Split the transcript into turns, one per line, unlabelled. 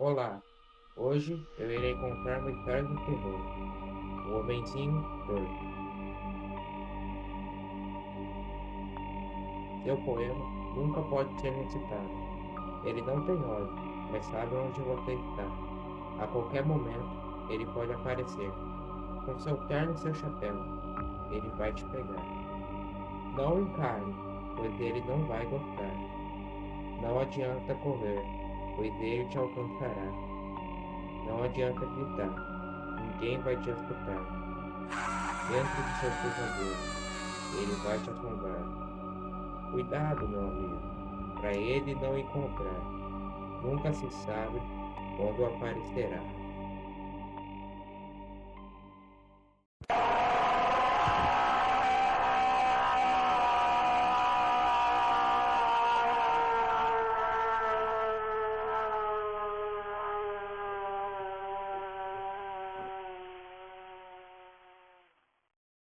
Olá, hoje eu irei contar uma história do terror. O Homenzinho Torto. Seu poema nunca pode ser recitado. Ele não tem olhos, mas sabe onde você está. A qualquer momento, ele pode aparecer. Com seu terno e seu chapéu, ele vai te pegar. Não encare, pois ele não vai gostar. Não adianta correr, pois ele te alcançará. Não adianta gritar, ninguém vai te escutar. Dentro do seu pesadelo, ele vai te assombrar. Cuidado, meu amigo, para ele não encontrar. Nunca se sabe quando aparecerá.